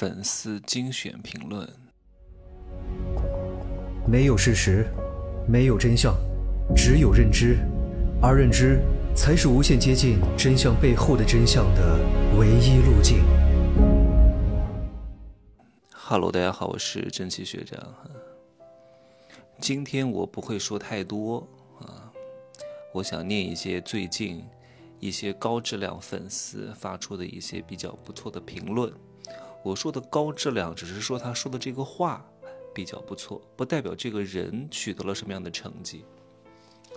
粉丝精选评论。没有事实，没有真相，只有认知，而认知才是无限接近真相背后的真相的唯一路径。Hello，大家好，我是蒸汽学长。今天我不会说太多啊，我想念一些最近一些高质量粉丝发出的一些比较不错的评论。我说的高质量，只是说他说的这个话比较不错，不代表这个人取得了什么样的成绩。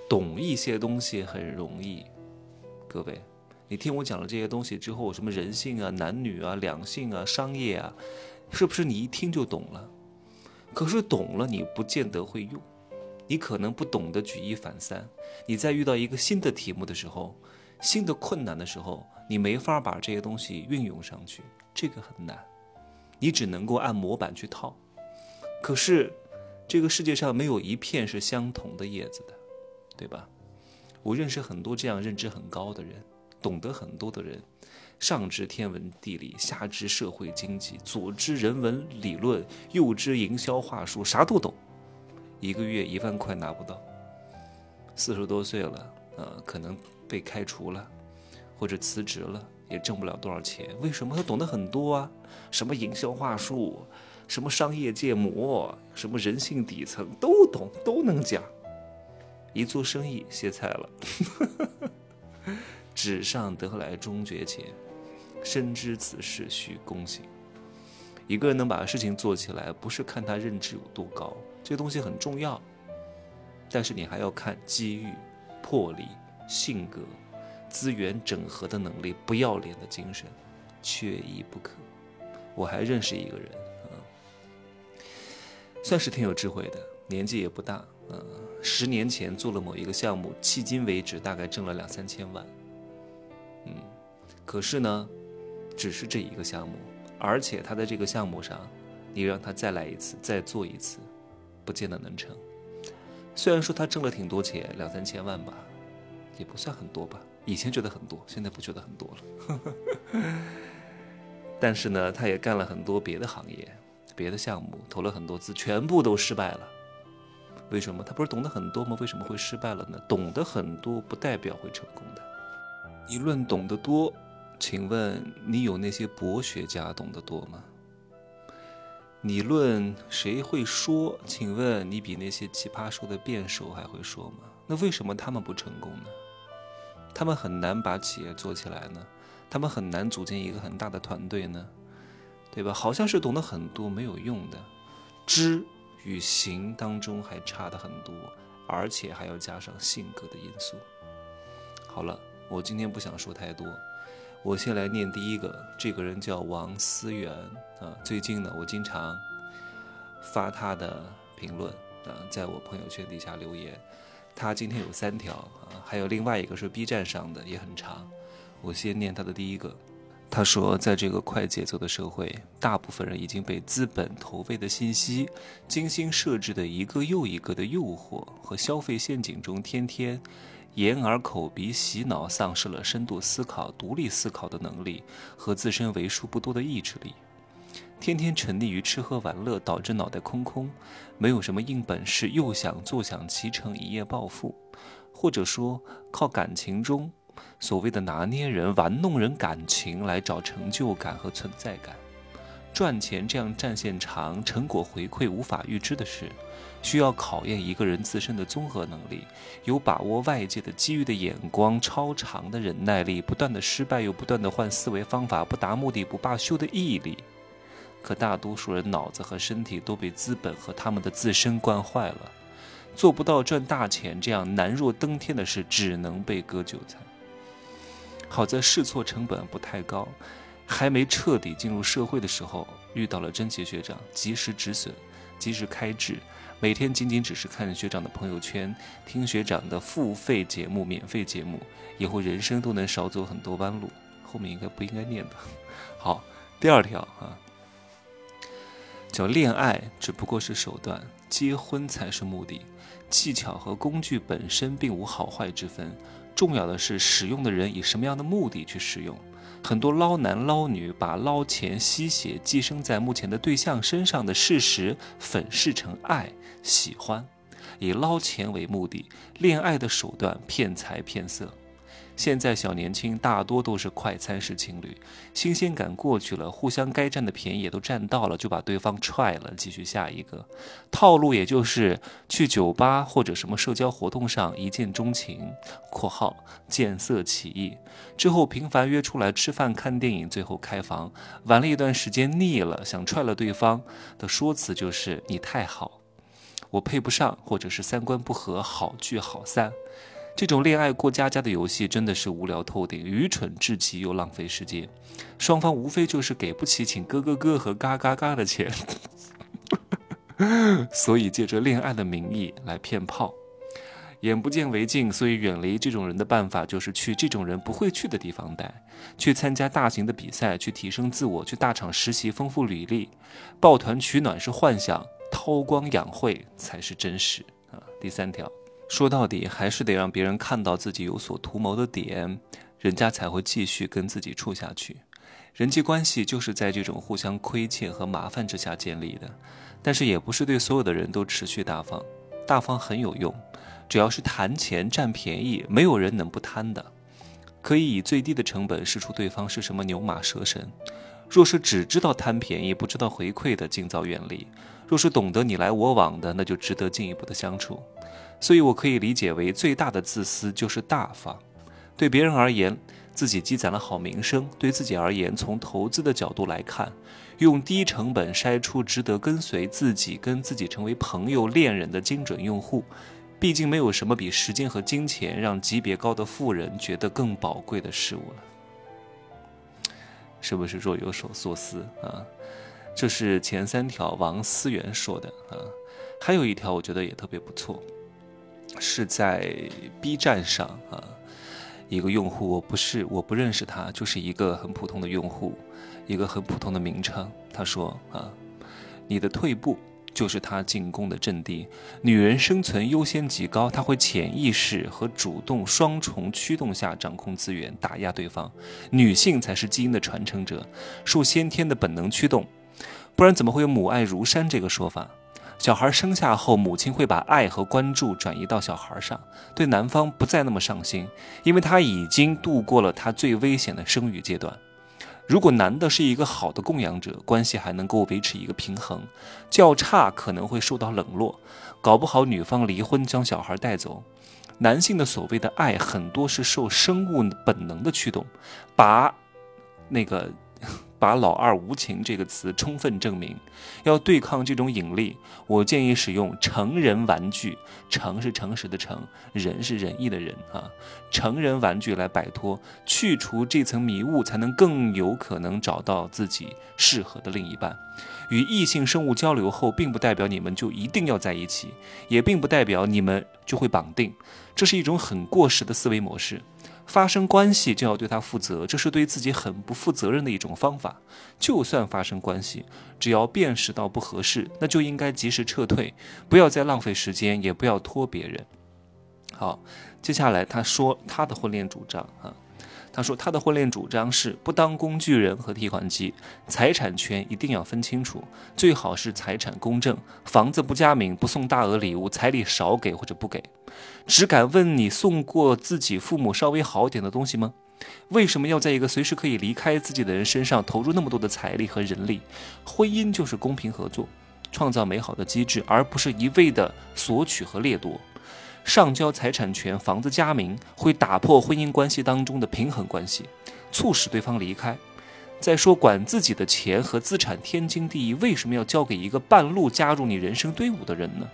懂一些东西很容易，各位，你听我讲了这些东西之后，什么人性啊、男女啊、两性啊、商业啊。是不是你一听就懂了？可是懂了，你不见得会用，你可能不懂得举一反三。你在遇到一个新的题目的时候，新的困难的时候，你没法把这些东西运用上去，这个很难。你只能够按模板去套。可是，这个世界上没有一片是相同的叶子的，对吧？我认识很多这样认知很高的人，懂得很多的人。上知天文地理，下知社会经济，左知人文理论，右知营销话术，啥都懂。一个月一万块拿不到，四十多岁了，呃，可能被开除了，或者辞职了，也挣不了多少钱。为什么他懂得很多啊？什么营销话术，什么商业建模，什么人性底层都懂，都能讲。一做生意歇菜了，纸上得来终觉浅。深知此事需躬行。一个人能把事情做起来，不是看他认知有多高，这个东西很重要。但是你还要看机遇、魄力、性格、资源整合的能力、不要脸的精神，缺一不可。我还认识一个人，嗯，算是挺有智慧的，年纪也不大，嗯，十年前做了某一个项目，迄今为止大概挣了两三千万，嗯，可是呢。只是这一个项目，而且他在这个项目上，你让他再来一次，再做一次，不见得能成。虽然说他挣了挺多钱，两三千万吧，也不算很多吧。以前觉得很多，现在不觉得很多了。但是呢，他也干了很多别的行业、别的项目，投了很多资，全部都失败了。为什么？他不是懂得很多吗？为什么会失败了呢？懂得很多不代表会成功的。你论懂得多。请问你有那些博学家懂得多吗？你论谁会说？请问你比那些奇葩说的辩手还会说吗？那为什么他们不成功呢？他们很难把企业做起来呢？他们很难组建一个很大的团队呢？对吧？好像是懂得很多没有用的，知与行当中还差的很多，而且还要加上性格的因素。好了，我今天不想说太多。我先来念第一个，这个人叫王思源啊。最近呢，我经常发他的评论啊，在我朋友圈底下留言。他今天有三条啊，还有另外一个是 B 站上的，也很长。我先念他的第一个。他说，在这个快节奏的社会，大部分人已经被资本投喂的信息、精心设置的一个又一个的诱惑和消费陷阱中，天天。眼耳口鼻洗脑，丧失了深度思考、独立思考的能力和自身为数不多的意志力。天天沉溺于吃喝玩乐，导致脑袋空空，没有什么硬本事，又想坐享其成，一夜暴富，或者说靠感情中所谓的拿捏人、玩弄人感情来找成就感和存在感。赚钱这样战线长、成果回馈无法预知的事。需要考验一个人自身的综合能力，有把握外界的机遇的眼光，超长的忍耐力，不断的失败又不断的换思维方法，不达目的不罢休的毅力。可大多数人脑子和身体都被资本和他们的自身惯坏了，做不到赚大钱这样难若登天的事，只能被割韭菜。好在试错成本不太高，还没彻底进入社会的时候，遇到了真奇学长，及时止损，及时开智。每天仅仅只是看学长的朋友圈，听学长的付费节目、免费节目，以后人生都能少走很多弯路。后面应该不应该念的。好，第二条啊，叫恋爱只不过是手段，结婚才是目的。技巧和工具本身并无好坏之分，重要的是使用的人以什么样的目的去使用。很多捞男捞女把捞钱吸血寄生在目前的对象身上的事实粉饰成爱、喜欢，以捞钱为目的，恋爱的手段骗财骗色。现在小年轻大多都是快餐式情侣，新鲜感过去了，互相该占的便宜也都占到了，就把对方踹了，继续下一个套路，也就是去酒吧或者什么社交活动上一见钟情（括号见色起意），之后频繁约出来吃饭、看电影，最后开房。玩了一段时间腻了，想踹了对方的说辞就是你太好，我配不上，或者是三观不合，好聚好散。这种恋爱过家家的游戏真的是无聊透顶、愚蠢至极又浪费时间。双方无非就是给不起请哥哥哥和嘎嘎嘎的钱，所以借着恋爱的名义来骗炮。眼不见为净，所以远离这种人的办法就是去这种人不会去的地方待，去参加大型的比赛，去提升自我，去大厂实习丰富履历。抱团取暖是幻想，韬光养晦才是真实啊！第三条。说到底，还是得让别人看到自己有所图谋的点，人家才会继续跟自己处下去。人际关系就是在这种互相亏欠和麻烦之下建立的。但是也不是对所有的人都持续大方，大方很有用，只要是谈钱占便宜，没有人能不贪的。可以以最低的成本试出对方是什么牛马蛇神。若是只知道贪便宜，不知道回馈的，尽早远离；若是懂得你来我往的，那就值得进一步的相处。所以，我可以理解为最大的自私就是大方。对别人而言，自己积攒了好名声；对自己而言，从投资的角度来看，用低成本筛出值得跟随自己、跟自己成为朋友、恋人的精准用户。毕竟，没有什么比时间和金钱让级别高的富人觉得更宝贵的事物了。是不是若有所思啊？这是前三条王思源说的啊，还有一条我觉得也特别不错。是在 B 站上啊，一个用户，我不是我不认识他，就是一个很普通的用户，一个很普通的名称。他说啊，你的退步就是他进攻的阵地。女人生存优先级高，她会潜意识和主动双重驱动下掌控资源，打压对方。女性才是基因的传承者，受先天的本能驱动，不然怎么会有母爱如山这个说法？小孩生下后，母亲会把爱和关注转移到小孩上，对男方不再那么上心，因为他已经度过了他最危险的生育阶段。如果男的是一个好的供养者，关系还能够维持一个平衡；较差可能会受到冷落，搞不好女方离婚将小孩带走。男性的所谓的爱，很多是受生物本能的驱动，把那个。把“老二无情”这个词充分证明，要对抗这种引力，我建议使用成人玩具，诚是诚实的诚，人是仁义的人啊，成人玩具来摆脱、去除这层迷雾，才能更有可能找到自己适合的另一半。与异性生物交流后，并不代表你们就一定要在一起，也并不代表你们就会绑定，这是一种很过时的思维模式。发生关系就要对他负责，这是对自己很不负责任的一种方法。就算发生关系，只要辨识到不合适，那就应该及时撤退，不要再浪费时间，也不要拖别人。好，接下来他说他的婚恋主张啊。他说，他的婚恋主张是不当工具人和提款机，财产权一定要分清楚，最好是财产公证，房子不加名，不送大额礼物，彩礼少给或者不给。只敢问你送过自己父母稍微好点的东西吗？为什么要在一个随时可以离开自己的人身上投入那么多的财力和人力？婚姻就是公平合作，创造美好的机制，而不是一味的索取和掠夺。上交财产权，房子加名，会打破婚姻关系当中的平衡关系，促使对方离开。再说管自己的钱和资产天经地义，为什么要交给一个半路加入你人生队伍的人呢？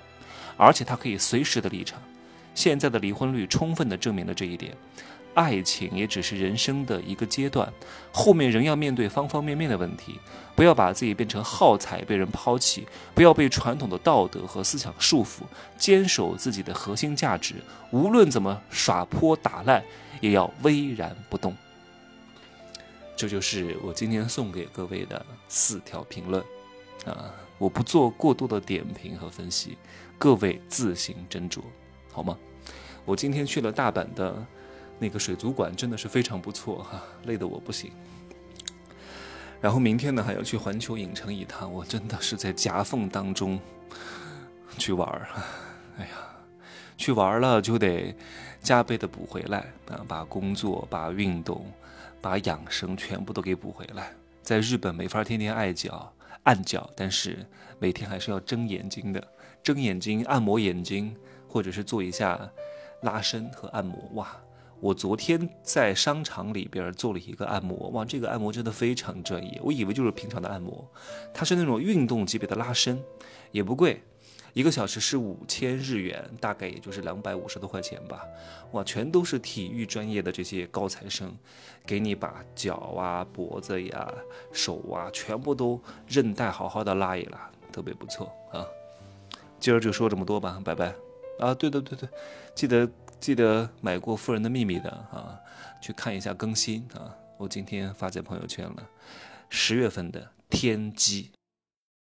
而且他可以随时的离场。现在的离婚率充分的证明了这一点。爱情也只是人生的一个阶段，后面仍要面对方方面面的问题。不要把自己变成耗材被人抛弃，不要被传统的道德和思想束缚，坚守自己的核心价值。无论怎么耍泼打烂，也要巍然不动。这就是我今天送给各位的四条评论啊！我不做过多的点评和分析，各位自行斟酌，好吗？我今天去了大阪的。那个水族馆真的是非常不错哈，累得我不行。然后明天呢还要去环球影城一趟，我真的是在夹缝当中去玩儿，哎呀，去玩了就得加倍的补回来啊，把工作、把运动、把养生全部都给补回来。在日本没法天天爱脚按脚，但是每天还是要睁眼睛的，睁眼睛按摩眼睛，或者是做一下拉伸和按摩，哇。我昨天在商场里边做了一个按摩，哇，这个按摩真的非常专业。我以为就是平常的按摩，它是那种运动级别的拉伸，也不贵，一个小时是五千日元，大概也就是两百五十多块钱吧。哇，全都是体育专业的这些高材生，给你把脚啊、脖子呀、手啊全部都韧带好好的拉一拉，特别不错啊。今儿就说这么多吧，拜拜。啊，对对对对，记得。记得买过《富人的秘密》的啊，去看一下更新啊！我今天发在朋友圈了，十月份的天机。